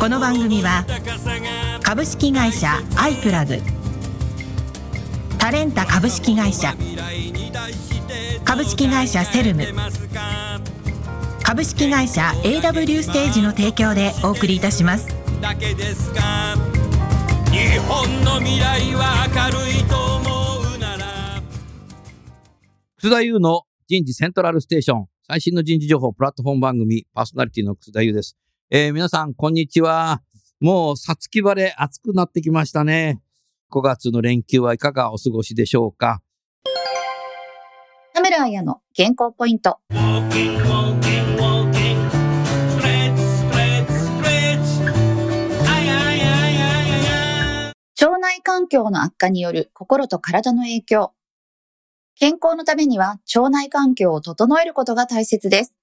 この番組は株式会社アイプラグ。タレンタ株式会社。株式会社セルム。株式会社 AW ステージの提供でお送りいたします。だけですか。日本の未来は明るいと思うなら。楠田優の人事セントラルステーション、最新の人事情報プラットフォーム番組、パーソナリティの楠田優です。えー皆さん、こんにちは。もう、さつき晴れ、暑くなってきましたね。5月の連休はいかがお過ごしでしょうか？田村彩の健康ポイント。腸内環境の悪化による心と体の影響。健康のためには腸内環境を整えることが大切です。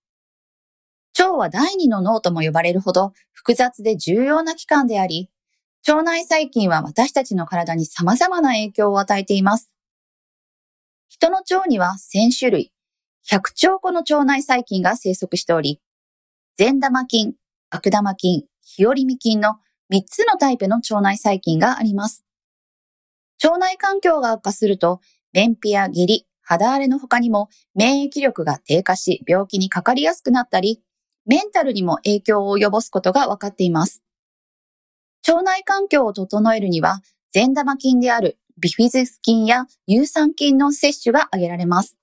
腸は第二の脳とも呼ばれるほど複雑で重要な器官であり、腸内細菌は私たちの体に様々な影響を与えています。人の腸には1000種類、100兆個の腸内細菌が生息しており、善玉菌、悪玉菌、日和見菌の3つのタイプの腸内細菌があります。腸内環境が悪化すると、便秘や下痢、肌荒れの他にも免疫力が低下し病気にかかりやすくなったり、メンタルにも影響を及ぼすことが分かっています。腸内環境を整えるには、善玉菌であるビフィズス菌や乳酸菌の摂取が挙げられます。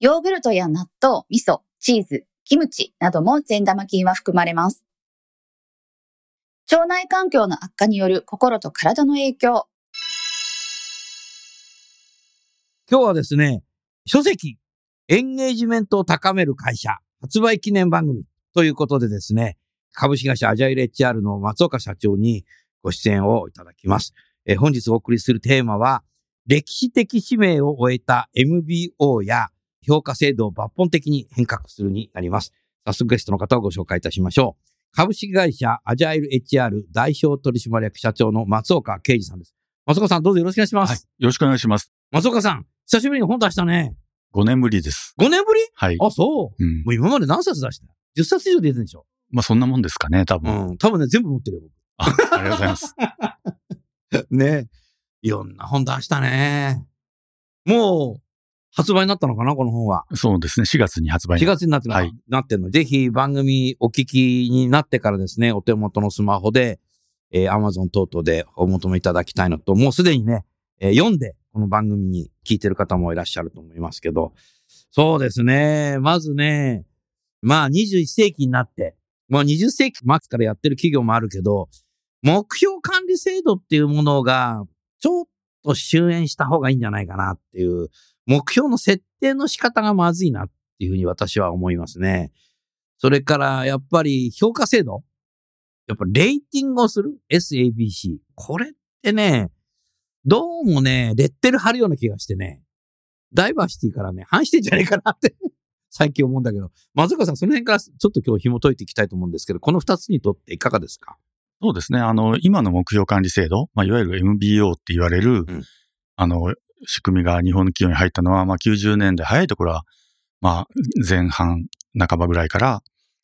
ヨーグルトや納豆、味噌、チーズ、キムチなども善玉菌は含まれます。腸内環境の悪化による心と体の影響。今日はですね、書籍、エンゲージメントを高める会社、発売記念番組ということでですね、株式会社アジャイル HR の松岡社長にご出演をいただきます。えー本日お送りするテーマは、歴史的使命を終えた MBO や評価制度を抜本的に変革するになります。早速ゲストの方をご紹介いたしましょう。株式会社アジャイル HR 代表取締役社長の松岡啓二さんです。松岡さんどうぞよろしくお願いします。はい。よろしくお願いします。松岡さん、久しぶりに本出したね。5年ぶりです。5年ぶり？はい。あ、そう。うんも。う今まで何冊出した ?10 冊以上出てるんでしょ？まあそんなもんですかね、多う分。ん。多分ね、全部持ってるよ、あありがとうございます。僕。ねいろんな本出したね。もう、発売になったのかな、この本は。そうですね。4月に発売4月になってるの、はいなってるの。ぜひ番組お聞きになってからですね、お手元のスマホで、えー、Amazon 等々でお求めいただきたいのと、もうすでにね、えー読んで、この番組に聞いてる方もいらっしゃると思いますけど、そうですね。まずね、まあ21世紀になって、まあ20世紀末からやってる企業もあるけど、目標管理制度っていうものが、ちょっと終焉した方がいいんじゃないかなっていう、目標の設定の仕方がまずいなっていうふうに私は思いますね。それから、やっぱり評価制度やっぱレーティングをする ?SABC。これってね、どうもね、レッテル貼るような気がしてね、ダイバーシティからね、反してんじゃないかなって、最近思うんだけど、松岡さん、その辺からちょっと今日紐解いていきたいと思うんですけど、この二つにとっていかがですか？そうですね。あの、今の目標管理制度、まあいわゆる MBO って言われる、うん。あの、仕組みが日本の企業に入ったのは、まあ90年代早いところは、まあ前半、半ばぐらいから、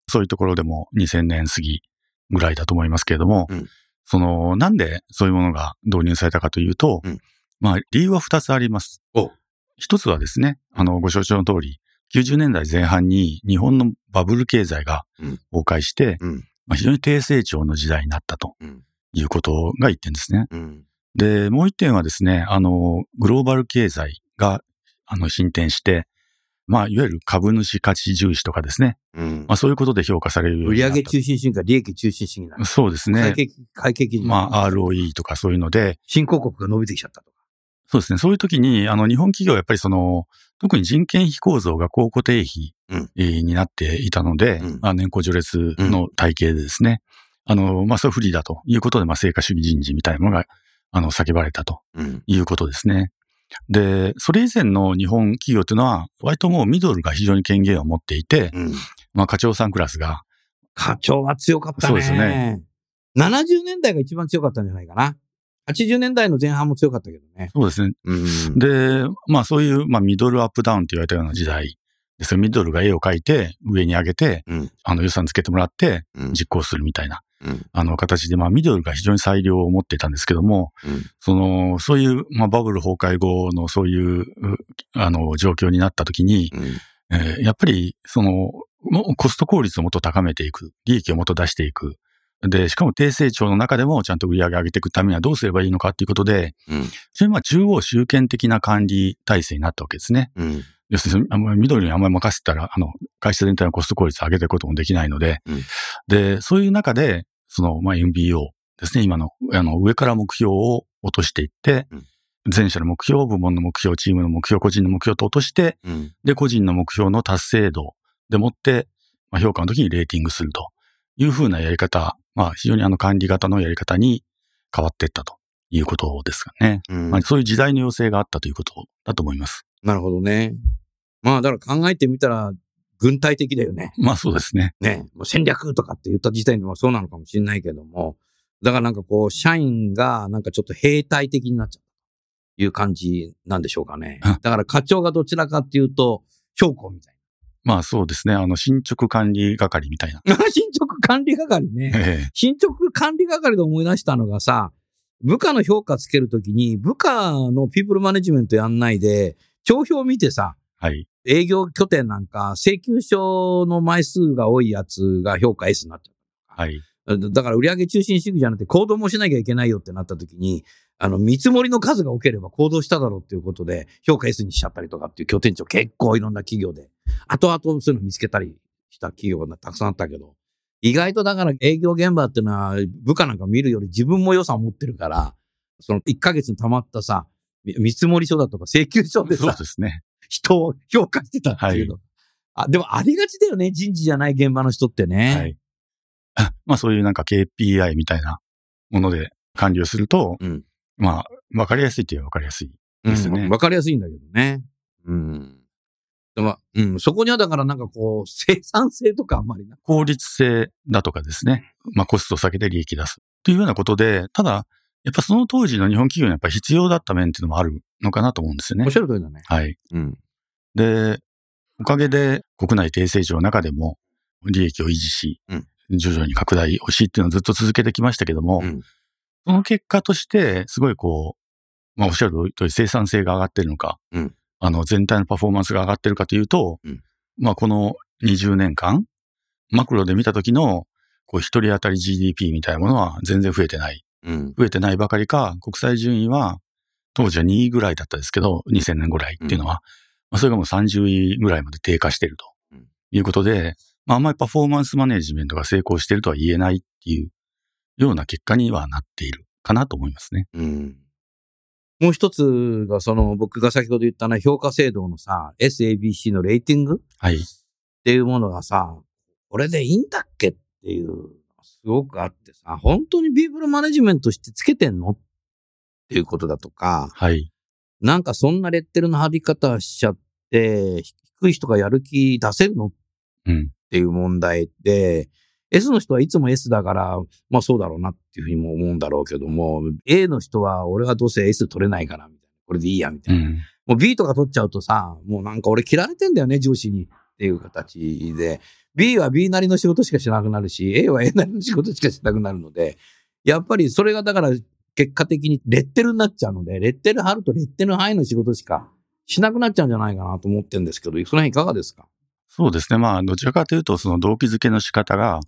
そういうところでも2000年過ぎぐらいだと思いますけれども、うんその、なんでそういうものが導入されたかというと、うんまあ理由は2つありますお。一つはですね、あの、ご承知の通り、90年代前半に日本のバブル経済がうん崩壊して、うん。まあ、非常に低成長の時代になったとうん。いうことが一点ですね。うん。で、もう一点はですね、あの、グローバル経済が、あの、進展して、まあ、いわゆる株主価値重視とかですね。うんまあ、そういうことで評価されるよう売上中心主義から利益中心主義になる。そうですね会。計会計基準。まあ、ROE とかそういうので、新興国が伸びてきちゃったとか。そうですね。そういう時に、あの、日本企業はやっぱりその、特に人件費構造が高固定費になっていたので、うんまあ、年功序列の体系でですね、あの、まあ、それは不利だということで、まあ、成果主義人事みたいなものが、あの、叫ばれたとうん。いうことですね。で、それ以前の日本企業というのは、割ともうミドルが非常に権限を持っていて、うん。まあ、課長さんクラスが、課長は強かったね。そうですね。70年代が一番強かったんじゃないかな。80年代の前半も強かったけどね。そうですね。うん。で、まあ、そういう、まあ、ミドルアップダウンって言われたような時代ですよミドルが絵を描いて、上に上げて、うんあの、予算つけてもらって、うん実行するみたいな、うんあの、形で、まあ、ミドルが非常に裁量を持っていたんですけども、うんその、そういう、まあ、バブル崩壊後のそういう、うあの、状況になった時に、うんえーやっぱり、その、コスト効率をもっと高めていく。利益をもっと出していく。で、しかも低成長の中でもちゃんと売り上げ上げていくためにはどうすればいいのかっていうことで、うんそれまあ中央集権的な管理体制になったわけですね。うん。要するに、あんまり緑にあんまり任せたら、あの、会社全体のコスト効率を上げていくこともできないので、うんで、そういう中で、その、まあ、MBO ですね、今の、あの、上から目標を落としていって、うん全社の目標、部門の目標、チームの目標、個人の目標と落として、うん。で、個人の目標の達成度でもって、まあ、評価の時にレーティングするというふうなやり方、まあ、非常にあの管理型のやり方に変わっていったということですかね。うんまあ、そういう時代の要請があったということだと思います。なるほどね。まあ、だから考えてみたら、軍隊的だよね。まあ、そうですね。ね。もう戦略とかって言った時点でもそうなのかもしれないけども。だからなんかこう、社員がなんかちょっと兵隊的になっちゃう。いう感じなんでしょうかね。うんだから課長がどちらかっていうと、将校みたいまあ、そうですね。あの、進捗管理係みたいな。な。進捗管理係ね。ええ進捗管理係で思い出したのがさ、部下の評価つけるときに、部下のピープルマネジメントやんないで、帳票見てさ、はい。営業拠点なんか、請求書の枚数が多いやつが評価 S になっちゃはい。う。だから売上中心主義じゃなくて行動もしなきゃいけないよってなったときに、あの、見積もりの数が多ければ行動しただろうっていうことで、評価 S にしちゃったりとかっていう拠点長結構いろんな企業で、後々そういうの見つけたりした企業がたくさんあったけど、意外とだから営業現場っていうのは部下なんか見るより自分も予算を持ってるから、その1ヶ月に溜まったさ、見見積もり書だとか請求書でそうさ、ですね。人を評価してたっていうの。あ、でもありがちだよね、人事じゃない現場の人ってね。はい。あまあ、そういうなんか KPI みたいなもので管理をすると、うんまあ、わかりやすいって言えばわかりやすい。ですねうんわかりやすいんだけどね。うん。でも、うん、そこにはだからなんかこう、生産性とかあんまりな。効率性だとかですね。まあ、コストを下げて利益出す。というようなことで、ただ、やっぱその当時の日本企業にやっぱ必要だった面っていうのもあるのかなと思うんですよねおっし。ゃる通りだね。はい。うん。で、おかげで国内低成長の中でも利益を維持し、うん徐々に拡大をしっていうのをずっと続けてきましたけども、うんその結果として、すごいこう、まあおっしゃる通り生産性が上がってるのか、うんあの全体のパフォーマンスが上がってるかというと、うんまあこの20年間、マクロで見た時のこう一人当たり GDP みたいなものは全然増えてない。うん。増えてないばかりか、国際順位は、当時は2位ぐらいだったですけど、2000年ぐらいっていうのは、まあ、それがもう30位ぐらいまで低下しているとうんいうことで、まあ、あんまりパフォーマンスマネジメントが成功しているとは言えないっていうような結果にはなっているかなと思いますね。うん。もう一つが、その、僕が先ほど言ったね、評価制度のさ、SABC のレーティングっはい。ていうものがさ、これでいいんだっけっていう、すごくあってさ、本当にビーブルマネジメントしてつけてんのっていうことだとか、はい。なんかそんなレッテルの貼り方しちゃって、低い人がやる気出せるの？っうん。ていう問題で、S の人はいつも S だから、まあそうだろうなっていうふうにも思うんだろうけども、A の人は俺はどうせ S 取れないから、みたいな。これでいいや、みたいな。うん。もう B とか取っちゃうとさ、もうなんか俺嫌われてんだよね、上司にっていう形で。B は B なりの仕事しかしなくなるし、A は A なりの仕事しかしなくなるので、やっぱりそれがだから結果的にレッテルになっちゃうので、レッテル貼るとレッテル範囲の仕事しかしなくなっちゃうんじゃないかなと思ってるんですけど、その辺いかがですか？そうですね。まあ、どちらかというと、その動機づけの仕方が、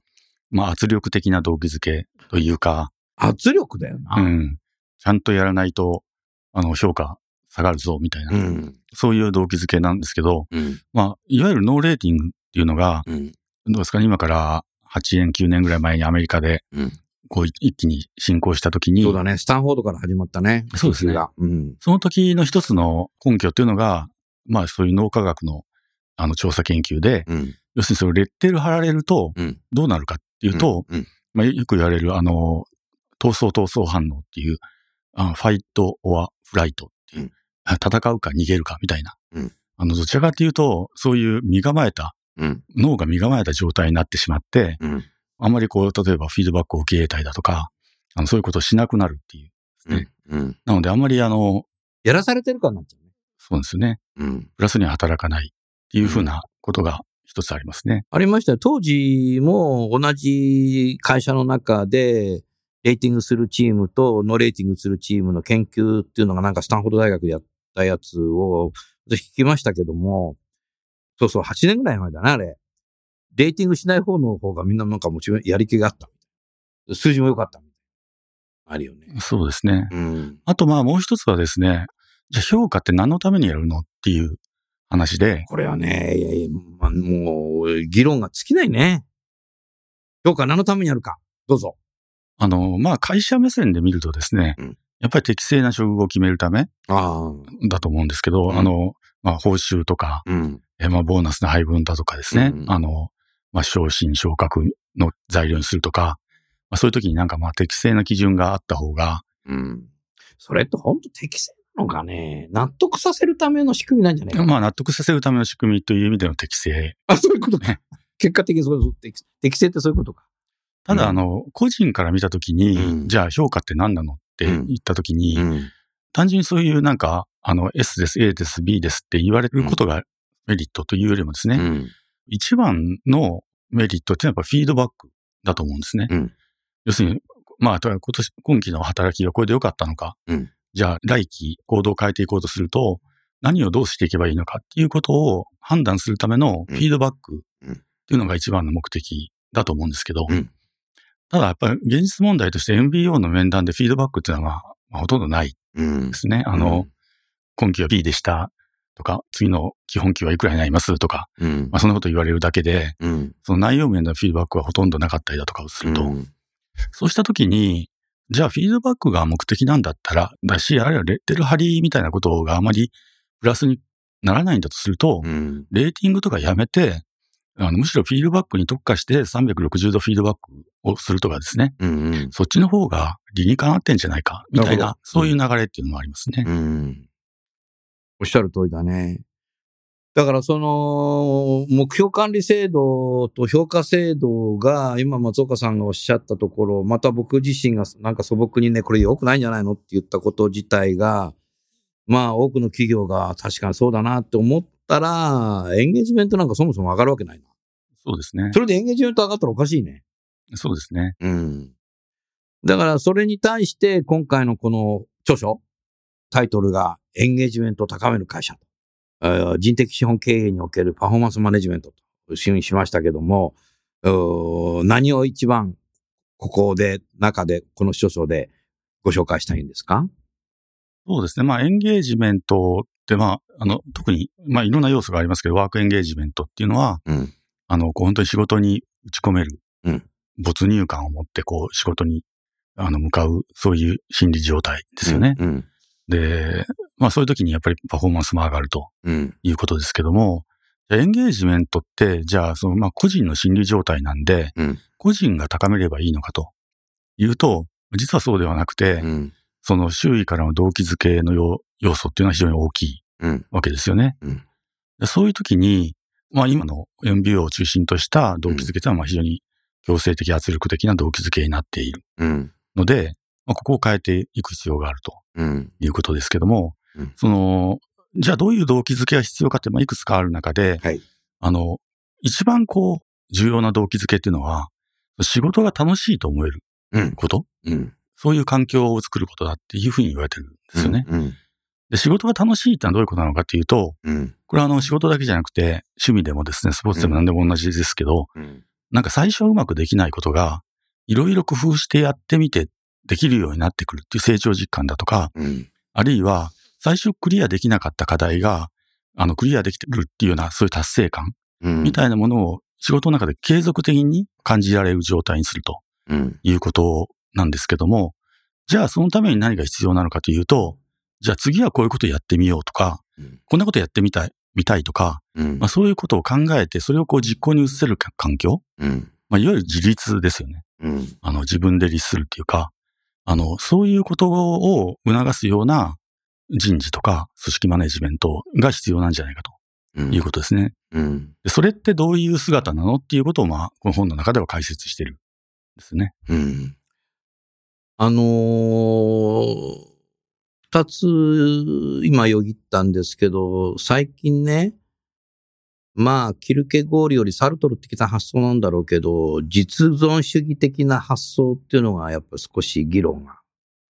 まあ、圧力的な動機づけというか、圧力だよな。うん。ちゃんとやらないと、あの、評価下がるぞ、みたいな、うん。そういう動機づけなんですけど、うん。まあ、いわゆるノーレーティングっていうのが、うん。どうですかね、今から8年、9年ぐらい前にアメリカで、うん。こう一気に進行したときに、そうだね。スタンフォードから始まったね。そうですねうん。その時の一つの根拠っていうのが、まあそういう脳科学のあの調査研究で、うん。要するにそれレッテル貼られるとうん。どうなるかっていうと、うん。まあ、よく言われる、あの、闘争闘争反応っていう、あファイト・オア・フライトっていう、うん戦うか逃げるかみたいな。うんあの、どちらかっていうと、そういう身構えた、うん。脳が身構えた状態になってしまって、うん。あんまりこう、例えばフィードバックを受け入れたりだとか、あの、そういうことをしなくなるっていう。うん。うん。なので、あんまりあの、やらされてる感になっちゃうね。そうですよね。うん。プラスには働かないっていうふうなことが一つありますね。ありましたよ。当時も同じ会社の中で、レーティングするチームとノーレーティングするチームの研究っていうのがなんかスタンフォード大学でやったやつを私聞きましたけども、そうそう、8年ぐらい前だな、あれ。レーティングしない方の方がみんななんかもちろんやり気があった。数字も良かった。あるよね。そうですね。うん。あとまあもう一つはですね、じゃあ評価って何のためにやるのっていう話で、これはね、いやいやまあもう、議論が尽きないね。評価何のためにやるか。どうぞ。あの、まあ会社目線で見るとですね、うんやっぱり適正な処遇を決めるためああ。だと思うんですけど、うんあの、まあ報酬とか、うん。えまあボーナスの配分だとかですね、うんあの、まあ昇進昇格の材料にするとか、まあそういう時になんかまあ適正な基準があった方が、うん。それって本当適正なのかね？納得させるための仕組みなんじゃないかな？まあ納得させるための仕組みという意味での適正。あ、そういうことか。結果的にそういう適適正ってそういうことか。ただうんあの、個人から見た時に、うんじゃあ評価って何なのって言った時に、ん。単純にそういうなんか、あの、S です、A です、B ですって言われることがメリットというよりもですね、うん。一番のメリットってやっぱフィードバックだと思うんですね。うん。要するに、まあ、今年、今期の働きがこれで良かったのか、うん。じゃあ来期行動を変えていこうとすると、何をどうしていけばいいのかっていうことを判断するためのフィードバックうんっていうのが一番の目的だと思うんですけど、うん。ただやっぱり現実問題として MBO の面談でフィードバックっていうのは、まあ、ほとんどないうん。で。すね。あの、今期は B でしたとか、次の基本期はいくらになります？とか、うんまあ、そんなこと言われるだけで、うん。その内容面のフィードバックはほとんどなかったりだとかをすると、うんそうしたときに、じゃあフィードバックが目的なんだったら、だし、あるいはレッテル貼りみたいなことがあまりプラスにならないんだとすると、うん。レーティングとかやめて、あのむしろフィードバックに特化して360度フィードバックをするとかですね。うん。そっちの方が理にかなってんじゃないか、みたいなそういう流れっていうのもありますね。うん。おっしゃる通りだね。だからその、目標管理制度と評価制度が、今松岡さんがおっしゃったところ、また僕自身がなんか素朴にね、これ良くないんじゃないのって言ったこと自体が、まあ多くの企業が確かにそうだなって思ったら、エンゲージメントなんかそもそも上がるわけないな。そうですね。それでエンゲージメント上がったらおかしいね。そうですね。うん。だから、それに対して、今回のこの著書、タイトルが、エンゲージメントを高める会社と。えー人的資本経営におけるパフォーマンスマネジメントと、主にしましたけども、何を一番、ここで、中で、この著書でご紹介したいんですか？そうですね。まあ、エンゲージメントって、まあ、あの、特に、まあ、いろんな要素がありますけど、ワークエンゲージメントっていうのは、うん。あの、こう本当に仕事に打ち込める、うん没入感を持って、こう、仕事に、あの、向かう、そういう心理状態ですよね。うん。で、まあ、そういう時にやっぱりパフォーマンスも上がるとうん。いうことですけども、じゃあエンゲージメントって、じゃあ、その、まあ、個人の心理状態なんで、うん個人が高めればいいのかというと、実はそうではなくて、うん。その周囲からの動機づけの要要素っていうのは非常に大きいうん。わけですよね。そういう時に、まあ今の MBO を中心とした動機づけというのはまあ非常に強制的圧力的な動機づけになっているうん。ので、まあ、ここを変えていく必要があるとうん。いうことですけども、うんその、じゃあどういう動機づけが必要かってまあいくつかある中で、はい。あの、一番こう重要な動機づけっていうのは、仕事が楽しいと思えるうん。こと、うん。そういう環境を作ることだっていうふうに言われてるんですよね。うん。で仕事が楽しいってのはどういうことなのかっていうと、うん。これはあの仕事だけじゃなくて、趣味でもですね、スポーツでも何でも同じですけど、うん。なんか最初はうまくできないことが、いろいろ工夫してやってみてできるようになってくるっていう成長実感だとか、うん。あるいは最初クリアできなかった課題が、あのクリアできてるっていうようなそういう達成感うん。みたいなものを仕事の中で継続的に感じられる状態にするとうん。いうことなんですけども、じゃあそのために何が必要なのかというと、じゃあ次はこういうことやってみようとか、うんこんなことやってみたい、見たいとか、うんまあ、そういうことを考えて、それをこう実行に移せるか環境、うん。まあ、いわゆる自立ですよね。うん。あの、自分で律するっていうか、あの、そういうことを促すような人事とか組織マネジメントが必要なんじゃないかうんということですね。うん。でそれってどういう姿なのっていうことを、まあ、この本の中では解説してるんですね。うん。あのー二つ今よぎったんですけど、最近ね、まあ、キルケゴールよりサルトル的な発想なんだろうけど、実存主義的な発想っていうのがやっぱ少し議論が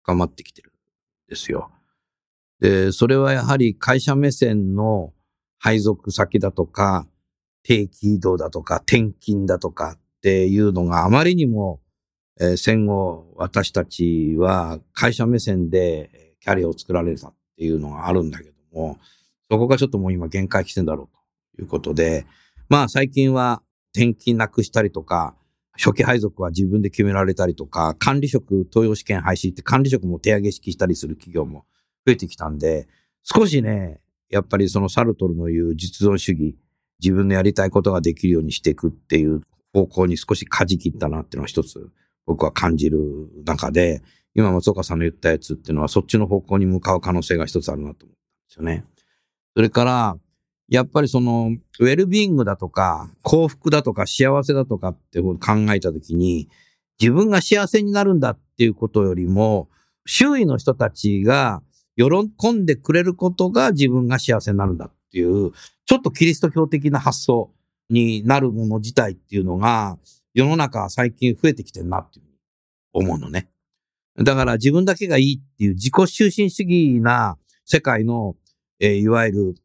深まってきてるんですよ。で、それはやはり会社目線の配属先だとか、定期移動だとか、転勤だとかっていうのがあまりにもえー戦後私たちは会社目線でキャリアを作られたっていうのがあるんだけども、そこがちょっともう今限界来てんだろうということで、まあ最近は転勤なくしたりとか、初期配属は自分で決められたりとか、管理職登用試験廃止って管理職も手上げ式したりする企業も増えてきたんで、少しね、やっぱりそのサルトルの言う実存主義、自分のやりたいことができるようにしていくっていう方向に少し舵切ったなっていうのは一つ僕は感じる中で、今松岡さんの言ったやつっていうのはそっちの方向に向かう可能性が一つあるなと思ったんですよね。それから、やっぱりその、ウェルビングだとか、幸福だとか幸せだとかって考えたときに、自分が幸せになるんだっていうことよりも、周囲の人たちが喜んでくれることが自分が幸せになるんだっていう、ちょっとキリスト教的な発想になるもの自体っていうのが、世の中最近増えてきてるなっていう思うのね。だから自分だけがいいっていう自己中心主義な世界の、えーいわゆる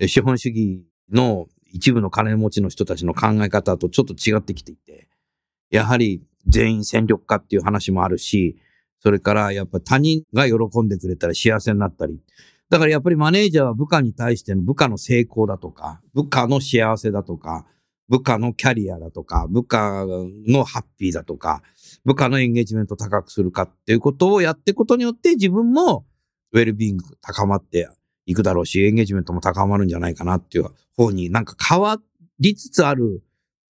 資本主義の一部の金持ちの人たちの考え方とちょっと違ってきていて、やはり全員戦力化っていう話もあるし、それからやっぱ他人が喜んでくれたら幸せになったり。だからやっぱりマネージャーは部下に対しての部下の成功だとか、部下の幸せだとか、部下のキャリアだとか、部下のハッピーだとか、部下のエンゲージメントを高くするかっていうことをやっていくことによって自分もウェルビング高まっていくだろうし、エンゲージメントも高まるんじゃないかなっていう方になんか変わりつつある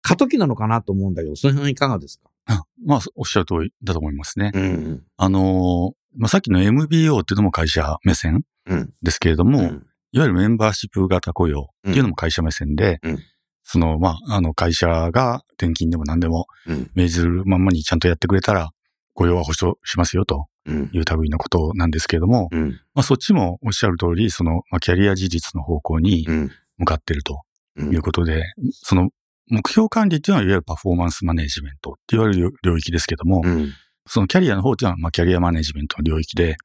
過渡期なのかなと思うんだけど、その辺いかがですか？あまあ、おっしゃる通りだと思いますね。うん。あのーまあ、さっきの MBO っていうのも会社目線うん。ですけれども、うんいわゆるメンバーシップ型雇用っていうのも会社目線で、うんその、まあ、あの、会社が転勤でも何でもうん。命ずるまんまにちゃんとやってくれたら、雇用は保証しますよとうん。いう類のことなんですけれども、うん。まあ、そっちもおっしゃる通り、その、まあ、キャリア事実の方向にうん。向かっているとうんいうことで、その、目標管理っていうのは、いわゆるパフォーマンスマネジメントって言われる領域ですけども、うん。そのキャリアの方っていうのは、まあ、キャリアマネジメントの領域で、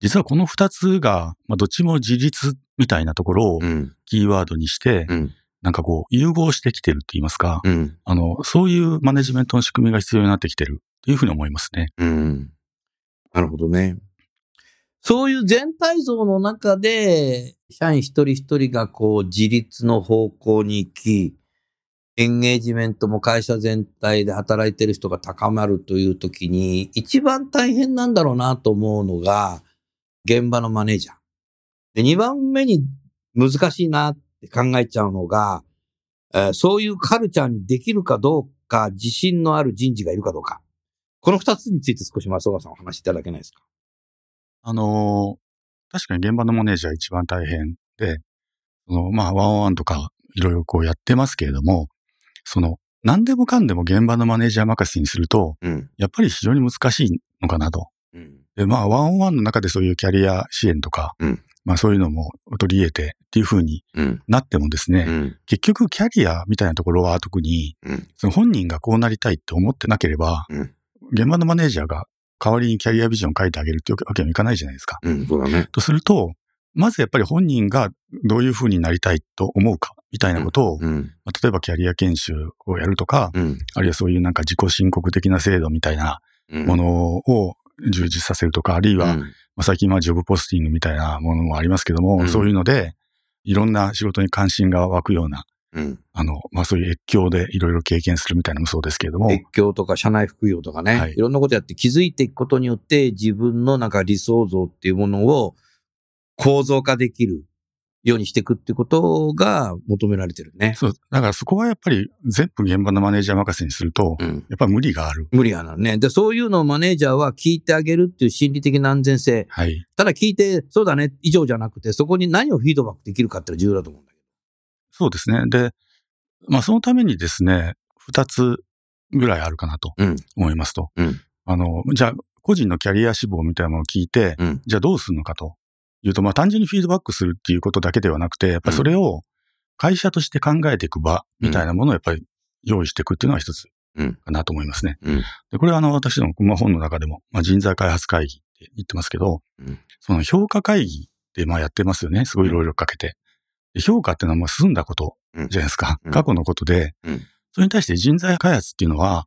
実はこの二つが、まあ、どっちも自立みたいなところをうん。キーワードにして、うん。なんかこう、融合してきてるって言いますか、うん。あの、そういうマネジメントの仕組みが必要になってきてるというふうに思いますね。うん。なるほどね。そういう全体像の中で、社員一人一人がこう自立の方向に行き、エンゲージメントも会社全体で働いてる人が高まるという時に、一番大変なんだろうなと思うのが、現場のマネージャー。で、二番目に難しいなって考えちゃうのが、えーそういうカルチャーにできるかどうか、自信のある人事がいるかどうか。この二つについて少し松岡さんお話しいただけないですか？あのー確かに現場のマネージャー一番大変で、その、まあ、ワンオンワンとかいろいろこうやってますけれども、その、何でもかんでも現場のマネージャー任せにすると、うん。やっぱり非常に難しいのかなと。うん。で、まあ、ワンオンワンの中でそういうキャリア支援とか、うんまあそういうのも取り入れてっていう風にうん。なってもですね、うん。結局キャリアみたいなところは特に、うんその本人がこうなりたいって思ってなければ、うん現場のマネージャーが代わりにキャリアビジョンを書いてあげるっていうわけにはいかないじゃないですか。うん。そうだね。とすると、まずやっぱり本人がどういう風になりたいと思うかみたいなことを、うん。まあ例えばキャリア研修をやるとか、うん。あるいはそういうなんか自己申告的な制度みたいなうん。ものを充実させるとか、あるいは、うん、まあ、最近はジョブポスティングみたいなものもありますけども、うんそういうので、いろんな仕事に関心が湧くような、うん。あの、まあそういう越境でいろいろ経験するみたいなのもそうですけれども、越境とか社内副業とかね、はいい、ろんなことやって気づいていくことによって自分のなんか理想像っていうものを構造化できるようにしていくってことが求められてるね。そう。だからそこはやっぱり全部現場のマネージャー任せにすると、うん。やっぱり無理がある。無理やなね。で、そういうのをマネージャーは聞いてあげるっていう心理的な安全性。はい。ただ聞いて、そうだね、以上じゃなくて、そこに何をフィードバックできるかっていうのが重要だと思うそうですね。で、まあそのためにですね、二つぐらいあるかなとうん思いますと。うんあの、じゃあ、個人のキャリア志望みたいなのを聞いて、うんじゃあどうするのかというと、まあ単純にフィードバックするっていうことだけではなくて、やっぱりそれを会社として考えていく場みたいなものをやっぱり用意していくっていうのは一つうんかなと思いますね。うんで、これはあの私の、まあ、本の中でも、まあ、人材開発会議って言ってますけど、うんその評価会議ってまあやってますよね。すごい労力かけて。で評価っていうのはもう済んだことじゃないですか。うん過去のことで、うんそれに対して人材開発っていうのは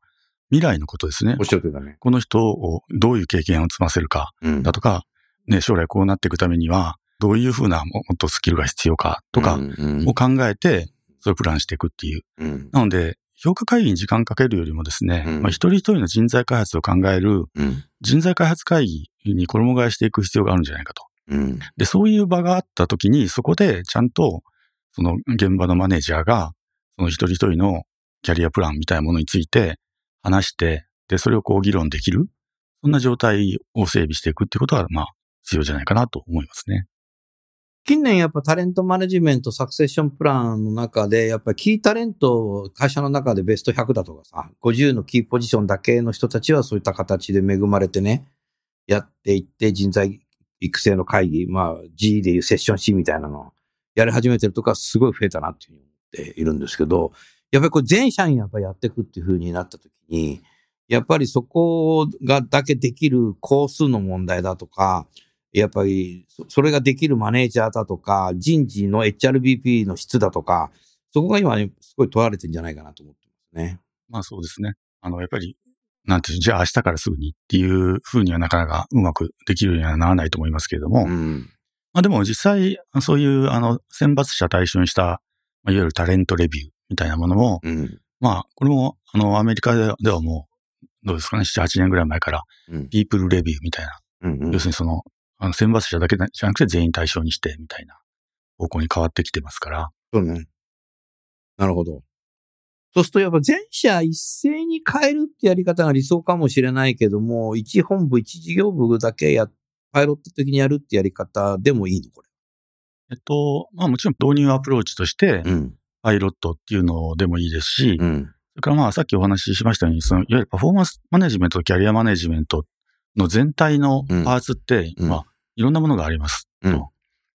未来のことですねど。。おっしゃってたね。この人をどういう経験を積ませるかうんだとか、ね、将来こうなっていくためには、どういうふうなもっとスキルが必要かとかを考えて、それをプランしていくっていう。うんなので、評価会議に時間かけるよりもですね、うんまあ、一人一人の人材開発を考えるうん人材開発会議に衣替えしていく必要があるんじゃないかと。うんで、そういう場があった時に、そこでちゃんと、その現場のマネージャーが、その一人一人のキャリアプランみたいなものについて話して、で、それをこう議論できる、そんな状態を整備していくっていうことは、まあ、必要じゃないかなと思いますね。近年やっぱタレントマネジメントサクセッションプランの中で、やっぱりキータレントを会社の中でベスト100だとかさ、50のキーポジションだけの人たちはそういった形で恵まれてね、やっていって人材育成の会議、まあ G でいうセッション C みたいなのやり始めてるとかすごい増えたなっていうふうに思っているんですけど、やっぱりこれ全社員やっぱりやっていくっていうふうになった時に、やっぱりそこがだけできる工数の問題だとか、やっぱりそれができるマネージャーだとか、人事の HRBP の質だとか、そこが今すごい問われてるんじゃないかなと思ってますね。まあそうですね。あの、やっぱり、なんていう、じゃあ明日からすぐにっていうふうにはなかなかうまくできるようにはならないと思いますけれども、うん。まあでも実際、そういう、あの、選抜者対象にした、まあいわゆるタレントレビューみたいなものも、うん。まあ、これも、あの、アメリカではもう、どうですかね、7、8年ぐらい前から、うん。ピープルレビューみたいな、うん。うん要するにその、あの、選抜者だけじゃなくて全員対象にして、みたいな方向に変わってきてますから、そうね。なるほど。そうするとやっぱ全社一斉に変えるってやり方が理想かもしれないけども、一本部、一事業部だけや、パイロット的にやるってやり方でもいいのこえっと、まあもちろん導入アプローチとして。パイロットっていうのでもいいですし、うん。それからまあさっきお話ししましたように、そのいわゆるパフォーマンスマネジメントとキャリアマネジメントの全体のパーツって、うんまあいろんなものがあります。うんと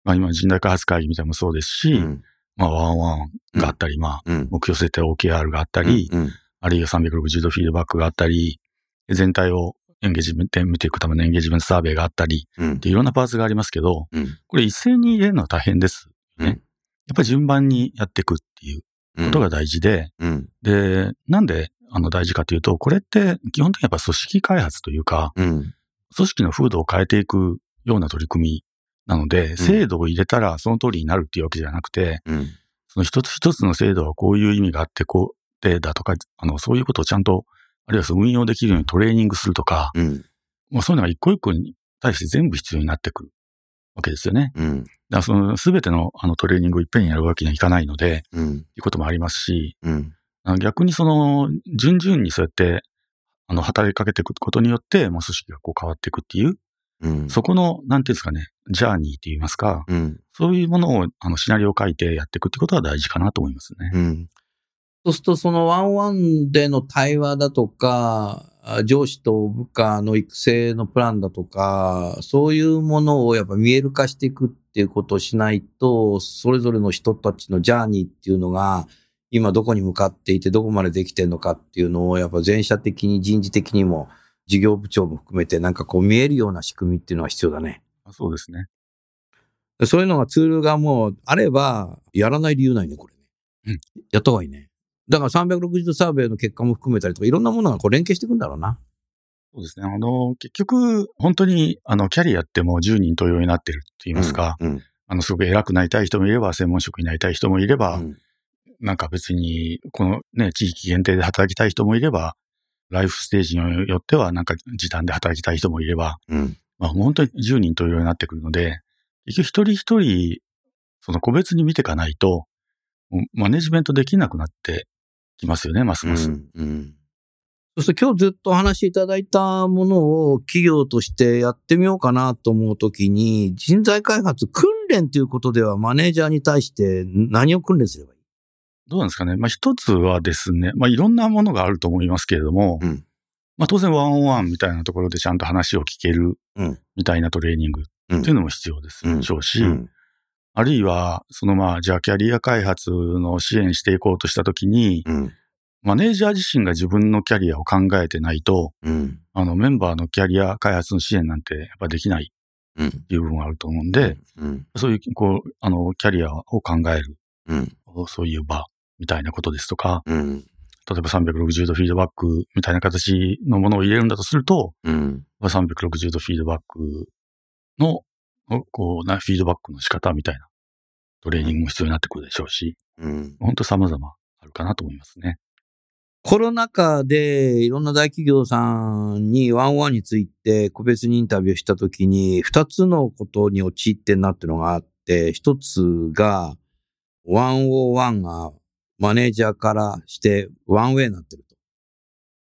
まあ今人材開発会議みたいなのもそうですし、うん。まあワンワンがあったり、まあうん。目標設定 OKR があったり、うん。あるいは360度フィードバックがあったり、全体をエンゲージメント、見ていくためのエンゲージメントサーベイがあったり、いろんなパーツがありますけど、うん。これ一斉に入れるのは大変です。ね。うんやっぱり順番にやっていくっていうことが大事で、うん。で、なんであの大事かというと、これって基本的にやっぱ組織開発というか、うん。組織の風土を変えていくような取り組みなので、制度を入れたらその通りになるっていうわけじゃなくて、うん。その一つ一つの制度はこういう意味があって、こうでだとか、あの、そういうことをちゃんと、あるいはその運用できるようにトレーニングするとか、うん。まあそういうのが一個一個に対して全部必要になってくるわけですよね。うん。だからその全てのあのトレーニングをいっぺんにやるわけにはいかないので、うん。いうこともありますし、うん。逆にその、順々にそうやって、あの、働きかけていくことによって、まあ、組織がこう変わっていくっていう、うん。そこの、なんていうんですかね、ジャーニーって言いますか、うん。そういうものを、あの、シナリオを書いてやっていくってことは大事かなと思いますね。うん。そうすると、そのワンワンでの対話だとか、あ上司と部下の育成のプランだとか、そういうものをやっぱ見える化していくっていうことをしないと、それぞれの人たちのジャーニーっていうのが、今どこに向かっていてどこまでできてるのかっていうのを、やっぱ全社的に人事的にも、事業部長も含めてなんかこう見えるような仕組みっていうのは必要だね。そうですね。でそういうのがツールがもうあれば、やらない理由ないね、これね。うん。やった方がいいね。だから360度サーベイの結果も含めたりとか、いろんなものがこう連携していくんだろうな。そうですね。あの、結局、本当に、あの、キャリアってもう10人登用になってるって言いますか、うん。あの、すごく偉くなりたい人もいれば、専門職になりたい人もいれば、うんなんか別に、このね、地域限定で働きたい人もいれば、ライフステージによっては、なんか時短で働きたい人もいれば、うん。まあ本当に10人というようになってくるので、結局一人一人、その個別に見ていかないと、マネジメントできなくなってきますよね、ますます。うんうんそして今日ずっとお話しいただいたものを企業としてやってみようかなと思うときに、人材開発、訓練ということではマネージャーに対して何を訓練すればいいどうなんですかね。まあ一つはですね、まあいろんなものがあると思いますけれども、うん。まあ当然ワンオンワンみたいなところでちゃんと話を聞けるうん。みたいなトレーニングうん。っていうのも必要ですうん。でしょうし、うん。あるいは、そのまあ、じゃあキャリア開発の支援していこうとしたときに、うん。マネージャー自身が自分のキャリアを考えてないと、うん。あの、メンバーのキャリア開発の支援なんてやっぱできないうん。っていう部分があると思うんで、うん。そういう、こう、あの、キャリアを考える、うん。そういう場みたいなことですとか、うん。例えば360度フィードバックみたいな形のものを入れるんだとすると、うん。360度フィードバックの、こうな、フィードバックの仕方みたいなトレーニングも必要になってくるでしょうし、うん。本当様々あるかなと思いますね。コロナ禍でいろんな大企業さんにワンワンについて個別にインタビューしたときに二つのことに陥ってんなっていうのがあって、一つが101がマネージャーからしてワンウェイになってる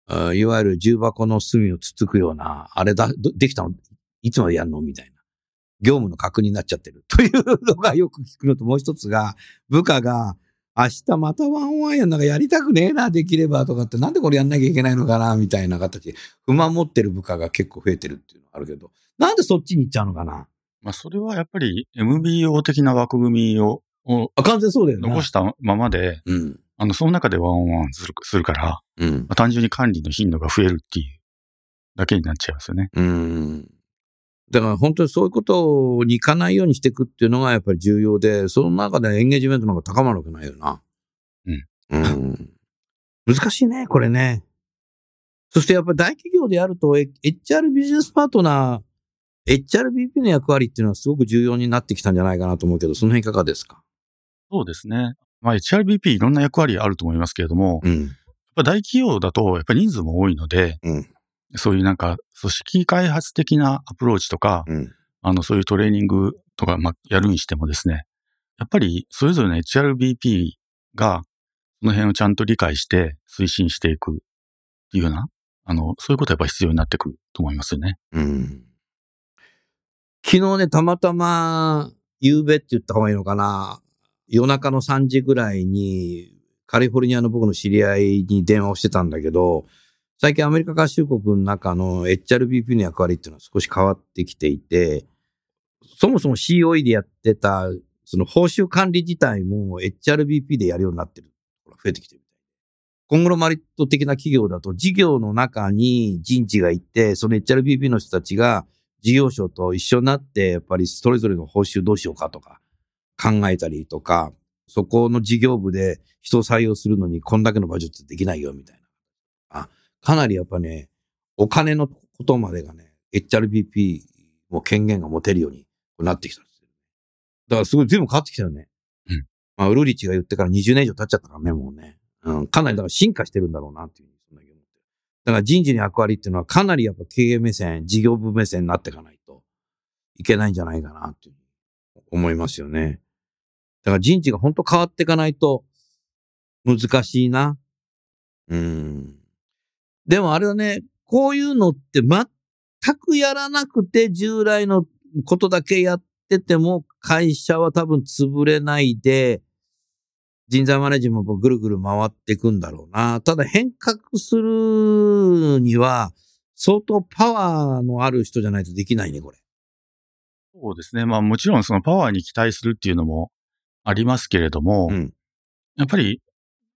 と。いわゆる重箱の隅をつつくような、あれだ、できたの？いつまでやるの？みたいな。業務の確認になっちゃってる。というのがよく聞くのと、もう一つが部下が明日またワンワンやんなんかやりたくねえな、できればとかって、なんでこれやんなきゃいけないのかな、みたいな形で、不満持ってる部下が結構増えてるっていうのがあるけど、なんでそっちに行っちゃうのかな？まあ、それはやっぱり MBO 的な枠組みをあ、完全そうだよね。残したままで、うん。あの、その中でワンオンワンするするから、うんま。あ、単純に管理の頻度が増えるっていうだけになっちゃいますよね。うん。だから本当にそういうことに行かないようにしていくっていうのがやっぱり重要で、その中でエンゲージメントの方が高まるわけないよな。うん。うん。難しいね、これね。そしてやっぱり大企業でやると、え HR ビジネスパートナー、HRBP の役割っていうのはすごく重要になってきたんじゃないかなと思うけど、その辺いかがですか？そうですね。まあ、HRBP いろんな役割あると思いますけれども、やっうん。ぱ大企業だと、やっぱり人数も多いので、うんそういうなんか、組織開発的なアプローチとか、うん。あの、そういうトレーニングとか、まあ、やるにしてもですね、やっぱり、それぞれの HRBP が、その辺をちゃんと理解して推進していくっていうような、あの、そういうことはやっぱ必要になってくると思いますよね。うん。昨日ね、たまたま、夕べって言った方がいいのかな。夜中の3時ぐらいに、カリフォルニアの僕の知り合いに電話をしてたんだけど、最近アメリカ合衆国の中の HRBP の役割っていうのは少し変わってきていて、そもそも COE でやってた、その報酬管理自体も HRBP でやるようになってる。増えてきてるみたい。コングロマリット的な企業だと事業の中に人事がいて、その HRBP の人たちが事業所と一緒になって、やっぱりそれぞれの報酬どうしようかとか考えたりとか、そこの事業部で人を採用するのにこんだけのバジェットできないよみたいな。あ、かなりやっぱね、お金のことまでがね、HRBP も権限が持てるようになってきたんですよ。だからすごい随分変わってきたよね。うん。まあ、ウルリッチが言ってから20年以上経っちゃったからね、もうね。うん、かなりだから進化してるんだろうなっていうふうに思ってる。だから人事の役割っていうのはかなりやっぱ経営目線、事業部目線になっていかないといけないんじゃないかなっていうふうに思いますよね。だから人事が本当変わっていかないと難しいな。うん。でもあれはね、こういうのって全くやらなくて従来のことだけやってても会社は多分潰れないで、人材マネジメントもぐるぐる回っていくんだろうな。ただ変革するには相当パワーのある人じゃないとできないね、これ。そうですね。まあもちろんそのパワーに期待するっていうのもありますけれども、うんやっぱり、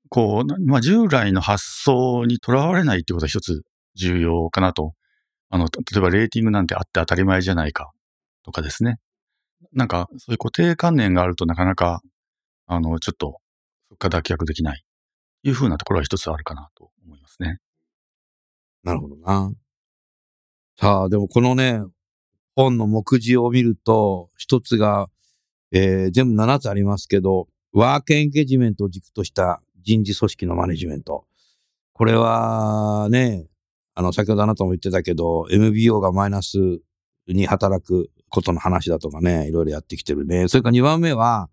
こう、なまあ従来の発想にとらわれないってことは一つ重要かなと。あの、た例えばレーティングなんてあって当たり前じゃないかとかですね。なんかそういう固定観念があるとなかなか、あの、ちょっと、そっから脱却できない。いうふうなところは一つあるかなと思いますね。なるほどな。さあ、でもこのね、本の目次を見ると、一つが、えー全部7つありますけど、ワークエンゲージメントを軸とした人事組織のマネジメント。これはね、あの、先ほどあなたも言ってたけど、MBO がマイナスに働くことの話だとかね、いろいろやってきてるね。それから2番目は、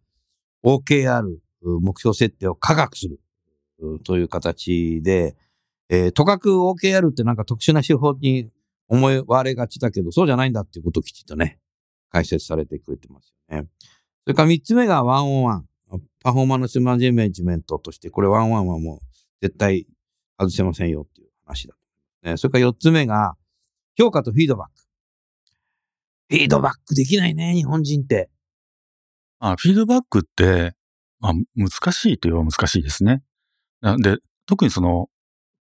OKR、目標設定を科学するという形で、えー、とかく OKR ってなんか特殊な手法に思われがちだけど、そうじゃないんだっていうことをきちっとね、解説されてくれてますよね。それから三つ目がワンオンワン。パフォーマンスマネジメントとして、これワンワンはもう絶対外せませんよっていう話だ。ね、それから四つ目が、評価とフィードバック。フィードバックできないね、日本人って。あ、フィードバックって、まあ、難しいといえば難しいですね。で、特にその、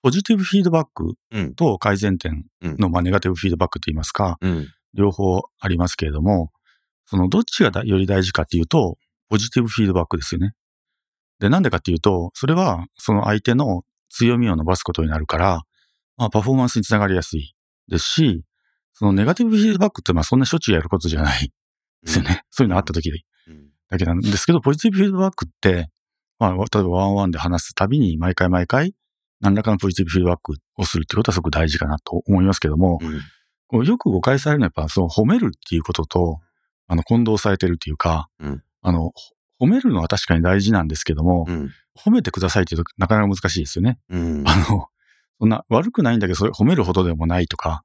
ポジティブフィードバックと改善点の、まあ、ネガティブフィードバックといいますか、うん、両方ありますけれども、その、どっちがより大事かっていうと、ポジティブフィードバックですよね。で、なんでかっていうと、それは、その相手の強みを伸ばすことになるから、まあ、パフォーマンスにつながりやすい。ですし、そのネガティブフィードバックって、まあ、そんなしょっちゅうやることじゃない。ですよね。うん、そういうのあった時だけなんですけど、ポジティブフィードバックって、まあ、例えばワンワンで話すたびに、毎回毎回、何らかのポジティブフィードバックをするってことはすごく大事かなと思いますけども、うん、よく誤解されるのはやっぱ、その褒めるっていうことと、あの、混同されてるっていうか、うん、あの、褒めるのは確かに大事なんですけども、うん、褒めてくださいって言うとなかなか難しいですよね。あの、そんな悪くないんだけど、それ褒めるほどでもないとか、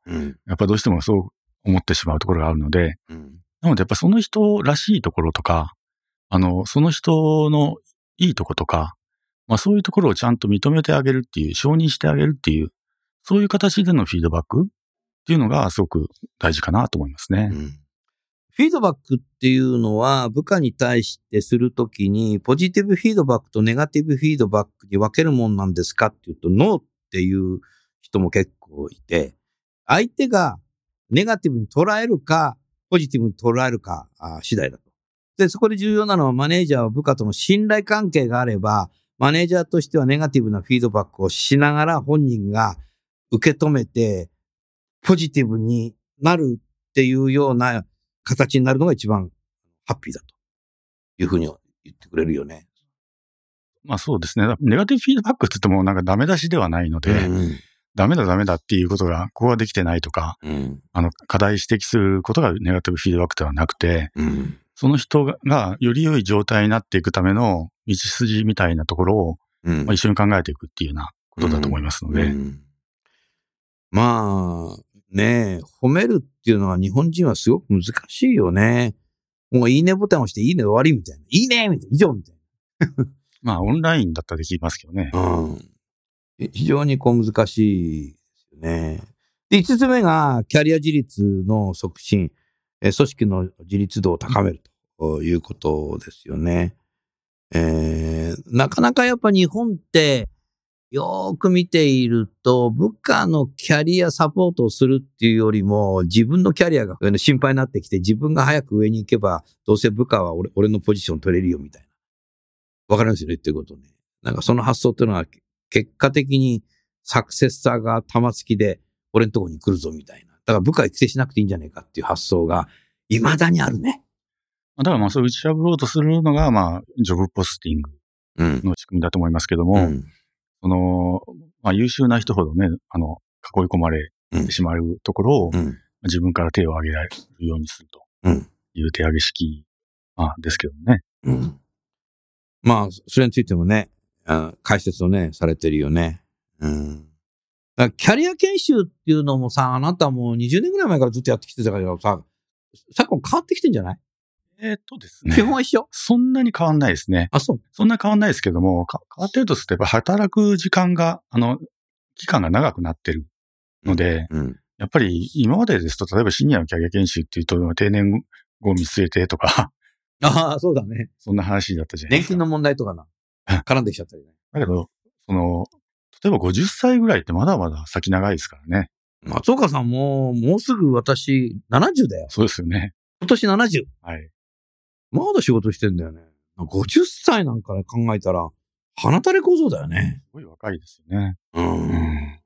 やっぱどうしてもそう思ってしまうところがあるので、なのでやっぱその人らしいところとか、あの、その人のいいとことか、まあそういうところをちゃんと認めてあげるっていう、承認してあげるっていう、そういう形でのフィードバックっていうのがすごく大事かなと思いますね。うん、フィードバックっていうのは部下に対してするときにポジティブフィードバックとネガティブフィードバックに分けるもんなんですかっていうとノーっていう人も結構いて、相手がネガティブに捉えるか、ポジティブに捉えるか次第だと。で、そこで重要なのはマネージャーは部下との信頼関係があれば、マネージャーとしてはネガティブなフィードバックをしながら本人が受け止めて、ポジティブになるっていうような形になるのが一番ハッピーだというふうに言ってくれるよね。まあそうですね。ネガティブフィードバックって言ってもなんかダメ出しではないので、うん、ダメだダメだっていうことが、ここはできてないとか、うん、あの、課題指摘することがネガティブフィードバックではなくて、うん、その人がより良い状態になっていくための道筋みたいなところを、うんまあ、一緒に考えていくっていうようなことだと思いますので。まあ、ねえ、褒めるっていうのは日本人はすごく難しいよね。もういいねボタンを押していいね終わりみたいな。いいねみたいな。以上みたいな。まあ、オンラインだったらできますけどね。うん。非常にこう難しいですよね。で、五つ目が、キャリア自立の促進、組織の自立度を高めるということですよね。えー、なかなかやっぱ日本って、よーく見ていると、部下のキャリアサポートをするっていうよりも、自分のキャリアが心配になってきて、自分が早く上に行けば、どうせ部下は俺俺のポジション取れるよみたいな。わかりますよね？っていうことね。なんかその発想っていうのは、結果的にサクセッサーが玉突きで、俺のとこに来るぞみたいな。だから部下育成しなくていいんじゃないかっていう発想が、未だにあるね。だからまあそう打ち破ろうとするのが、まあ、ジョブポスティングの仕組みだと思いますけども、うんその、まあ、優秀な人ほどね、あの、囲い込まれてしまうところを、うん、自分から手を挙げられるようにするという手上げ式、まあ、ですけどね。うん。まあ、それについてもね、あ解説をね、されてるよね。うん。キャリア研修っていうのもさ、あなたもう20年ぐらい前からずっとやってきてたからさ、昨今変わってきてんじゃない？えっとですね。基本は一緒そんなに変わんないですね。あ、そうそんな変わんないですけども、変わってるとすれば働く時間が、あの、期間が長くなってるので、うん、やっぱり今までですと、例えばシニアのキャリア研修っていうと、定年後を見据えてとかああ、そうだね。そんな話だったじゃないですか。年金の問題とかな。絡んできちゃったりね。だけど、その、例えば50歳ぐらいってまだまだ先長いですからね。松岡さんも、もうすぐ私70だよ。そうですよね。今年70。はい。まだ仕事してんだよね。50歳なんかで考えたら、鼻垂れ小僧だよね。すごい若いですよね。うん。うん、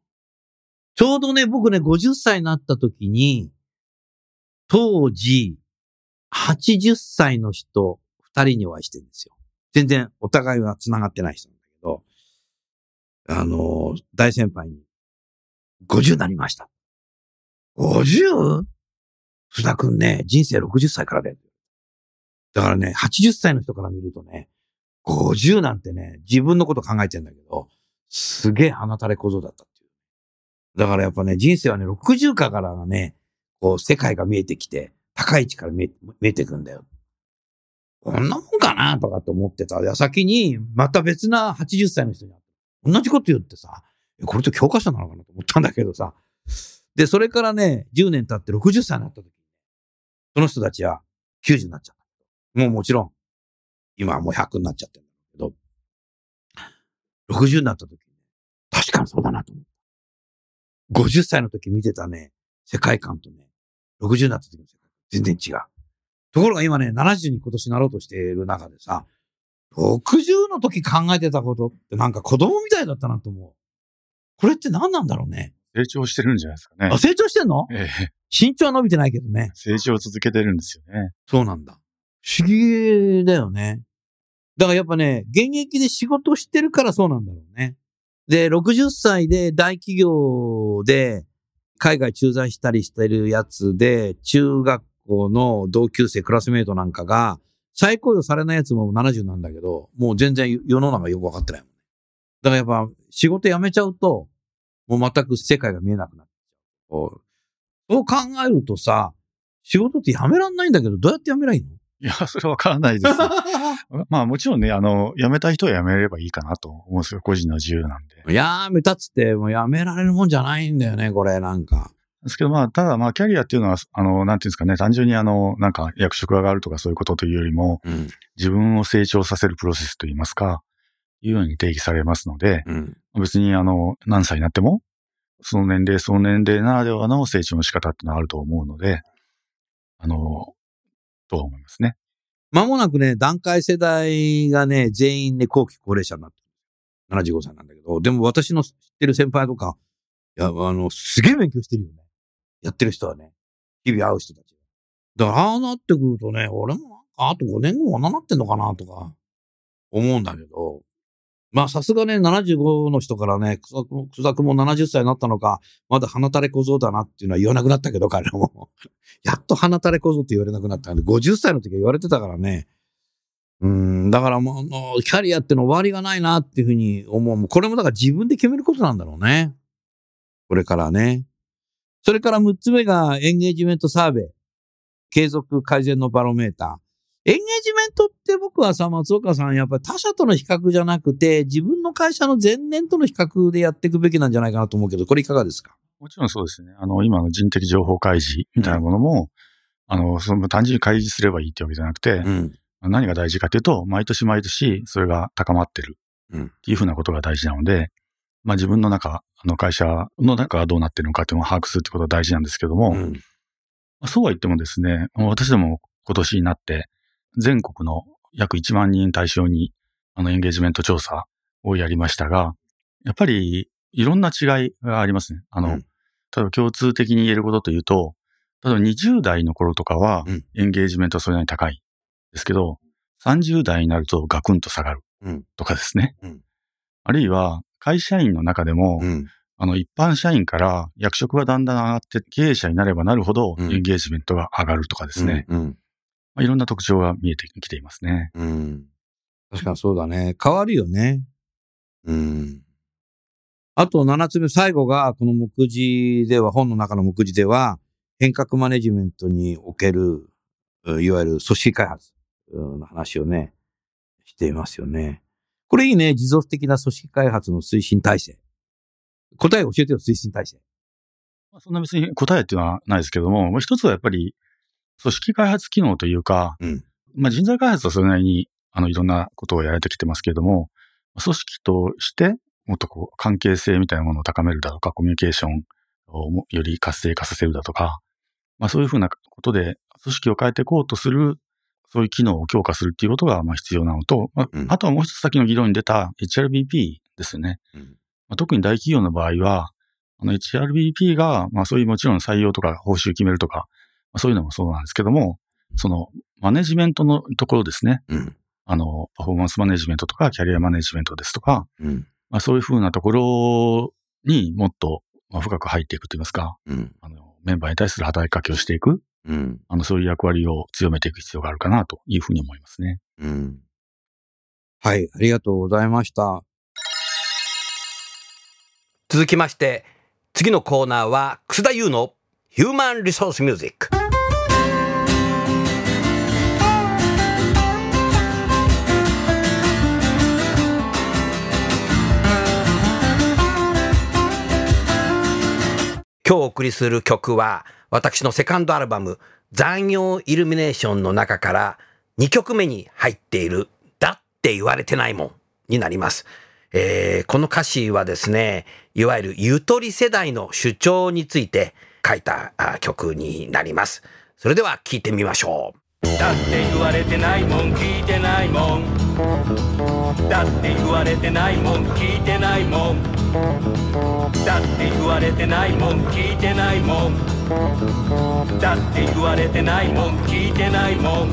ちょうどね、僕ね、50歳になった時に、当時、80歳の人、2人にお会いしてるんですよ。全然お互いは繋がってない人なんだけど、あの、大先輩に、50になりました。50? 須田くんね、人生60歳からだよ。だからね、80歳の人から見るとね、50なんてね、自分のこと考えてんだけど、すげえ鼻垂れ小僧だったっていう。だからやっぱね、人生はね、60かからがね、こう、世界が見えてきて、高い位置から見え見えてくんだよ。こんなもんかなとかって思ってた矢先に、また別な80歳の人に会って、同じこと言ってさ、これって教科書なのかなと思ったんだけどさ。で、それからね、10年経って60歳になった時、その人たちは90になっちゃった。もうもちろん、今はもう100になっちゃってるんだけど、60になった時に、確かにそうだなと思った。50歳の時見てたね、世界観とね、60になった時の世界観、全然違う。ところが今ね、70に今年なろうとしている中でさ、60の時考えてたことってなんか子供みたいだったなと思う。これって何なんだろうね。成長してるんじゃないですかねあ、。成長してんの？ええ身長は伸びてないけどね。成長を続けてるんですよね。そうなんだ。不思議だよね。だからやっぱね、現役で仕事してるからそうなんだろうね。で、60歳で大企業で海外駐在したりしてるやつで、中学校の同級生、クラスメイトなんかが、再雇用されないやつも70なんだけど、もう全然世の中よくわかってないもんね。だからやっぱ仕事辞めちゃうと、もう全く世界が見えなくなっちゃう。そう考えるとさ、仕事って辞めらんないんだけど、どうやって辞めらいいの？いや、それはわからないです。まあもちろんね、あの、辞めたい人は辞めればいいかなと思うんですよ。個人の自由なんで。やめたっつって、もうやめられるもんじゃないんだよね、これ、なんか。ですけどまあ、ただまあ、キャリアっていうのは、あの、なんていうんですかね、単純にあの、なんか役職が上がるとかそういうことというよりも、うん。自分を成長させるプロセスといいますか、いうように定義されますので、うん。別にあの、何歳になっても、その年齢、その年齢ならではの成長の仕方っていうのはあると思うので、あの、とは思いますね。まもなくね、段階世代がね、全員ね、後期高齢者になってる。75歳なんだけど、でも私の知ってる先輩とか、いや、あの、すげえ勉強してるよね。やってる人はね。日々会う人たち。だから、ああなってくるとね、俺もなんか、あと5年後こんななってんのかなとか、思うんだけど、まあ、さすがね、75の人からね、草く草くも70歳になったのか、まだ鼻垂れ小僧だなっていうのは言わなくなったけど、彼らも。やっと鼻垂れ小僧って言われなくなったんで、50歳の時は言われてたからね。うん、だからもう、キャリアっての終わりがないなっていうふうに思。うこれもだから自分で決めることなんだろうね。これからね。それから6つ目がエンゲージメントサーベイ。継続改善のバロメーター。エンゲージメントって僕はさ、松岡さん、やっぱり他者との比較じゃなくて、自分の会社の前年との比較でやっていくべきなんじゃないかなと思うけど、これいかがですか？もちろんそうですね。あの、今の人的情報開示みたいなものも、あの、その単純に開示すればいいってわけじゃなくて、ん。何が大事かというと、毎年毎年それが高まってるうんっていうふうなことが大事なので、まあ自分の中、あの会社の中がどうなってるのかっていうのを把握するってことが大事なんですけども、うん。まあそうは言ってもですね、私ども今年になって、全国の約1万人対象に、あの、エンゲージメント調査をやりましたが、やっぱり、いろんな違いがありますね。あの、うん例えば共通的に言えることというと、例えば20代の頃とかはうん、エンゲージメントはそれなりに高い。ですけど、30代になるとガクンと下がるうん。とかですね。うんあるいは、会社員の中でも、うん。あの、一般社員から役職がだんだん上がって経営者になればなるほど、うんエンゲージメントが上がるとかですね。うん。まあ、いろんな特徴が見えてきていますね。うん。確かにそうだね。変わるよね。うん。あと7つ目、最後が、この目次では、本の中の目次では、変革マネジメントにおける、ういわゆる組織開発うの話をね、していますよね。これいいね。持続的な組織開発の推進体制。答え教えてよ、推進体制。まあそんな別に答えっていうのはないですけども、もう一つはやっぱり、組織開発機能というか、うん。まあ人材開発はそれなりに、あの、いろんなことをやられてきてますけれども、組織として、もっとこう、関係性みたいなものを高めるだとか、コミュニケーションをもより活性化させるだとか、まあそういうふうなことで、組織を変えていこうとする、そういう機能を強化するっていうことがまあ必要なのと、まあうん。あとはもう一つ先の議論に出た HRBP ですよね。うん。まあ、特に大企業の場合は、あの HRBP が、まあそういうもちろん採用とか報酬決めるとか、まあ、そういうのもそうなんですけども、そのマネジメントのところですね。うん。あの、パフォーマンスマネジメントとか、キャリアマネジメントですとか、うん。まあそういうふうなところにもっとまあ深く入っていくといいますか、うん。あの、メンバーに対する働きかけをしていく。うん。あの、そういう役割を強めていく必要があるかなというふうに思いますね。うん。はい、ありがとうございました。続きまして、次のコーナーは、楠田優のヒューマンリソースミュージック。今日お送りする曲は、私のセカンドアルバム、残業イルミネーションの中から2曲目に入っている、だって言われてないもんになります。えーこの歌詞はですね、いわゆるゆとり世代の主張について書いた曲になります。それでは聴いてみましょう。だって言われてないもん聞いてないもんだって言われてないもん聞いてないもんだって言われてないもん聞いてないもん。だって言われてないもん聞いてないもん。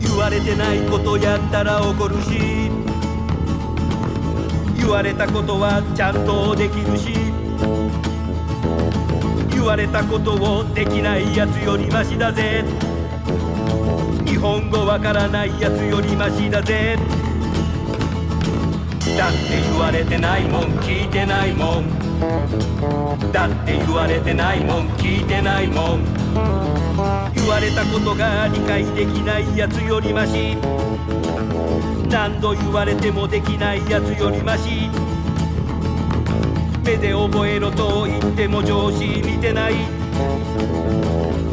言われてないことやったら怒るし。言われたことはちゃんとできるし。言われたことをできないやつよりマシだぜ。日本語わからないやつよりマシだぜ。だって言われてないもん聞いてないもん。だって言われてないもん聞いてないもん。言われたことが理解できないやつよりマシ。何度言われてもできないやつよりマシ。目で覚えろと言っても上司見てない。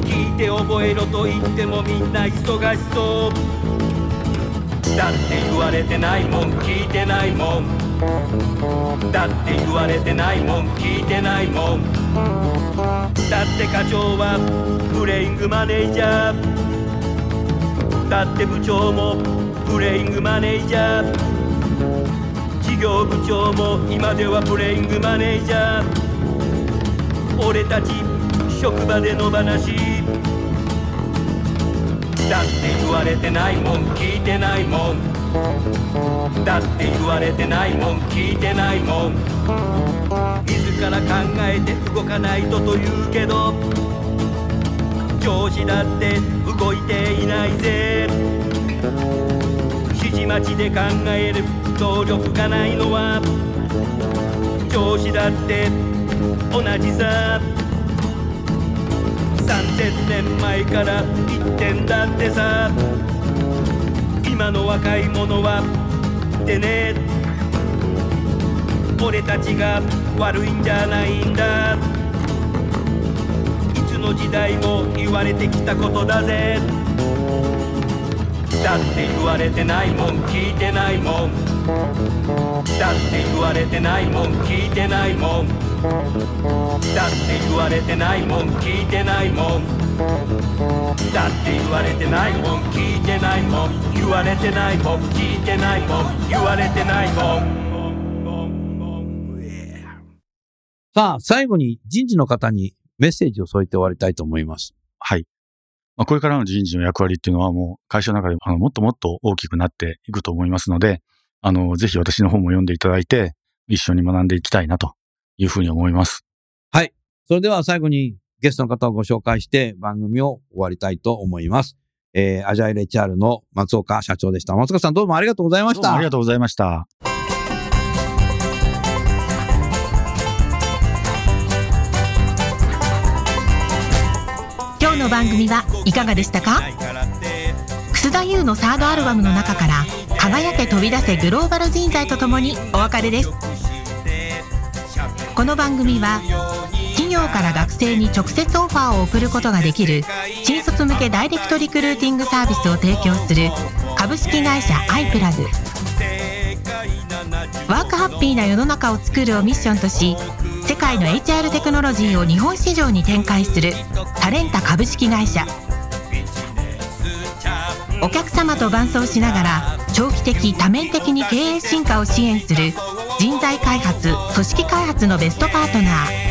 聞いて覚えろと言ってもみんな忙しそう。だって言われてないもん聞いてないもん。だって言われてないもん聞いてないもん。だって課長はプレイングマネージャー。だって部長もプレイングマネージャー。事業部長も今ではプレイングマネージャー。俺たち職場での話だって言われてないもん聞いてないもん。だって言われてないもん聞いてないもん。自ら考えて動かないとと言うけど上司だって動いていないぜ。指示待ちで考える能力がないのは上司だって同じさ。3000年前から言ってんだってさ。今の若い者はでね。俺たちが悪いんじゃないんだ。いつの時代も言われてきたことだぜ。だって言われてないもん聞いてないもん。だって言われてないもん聞いてないもん。だって言われてないもん聞いてないもんだって言われてないもん聞いてないもん言われてないもん聞いてないもん言われてないもんさあ、最後に人事の方にメッセージを添えて終わりたいと思います。はい。まあ、これからの人事の役割っていうのはもう会社の中であのもっともっと大きくなっていくと思いますので、あの、ぜひ私の本も読んでいただいて、一緒に学んでいきたいなというふうに思います。それでは最後にゲストの方をご紹介して番組を終わりたいと思います。えー、アジャイル HR の松岡社長でした。松岡さんどうもありがとうございました。どうもありがとうございました。今日の番組はいかがでしたか？楠田優のサードアルバムの中から「輝け飛び出せグローバル人材」とともにお別れですこの番組は企業から学生に直接オファーを送ることができる新卒向けダイレクトリクルーティングサービスを提供する株式会社アイプラグ。ワークハッピーな世の中を作るをミッションとし世界の HR テクノロジーを日本市場に展開するタレンタ株式会社。お客様と伴走しながら長期的多面的に経営進化を支援する人材開発組織開発のベストパートナー。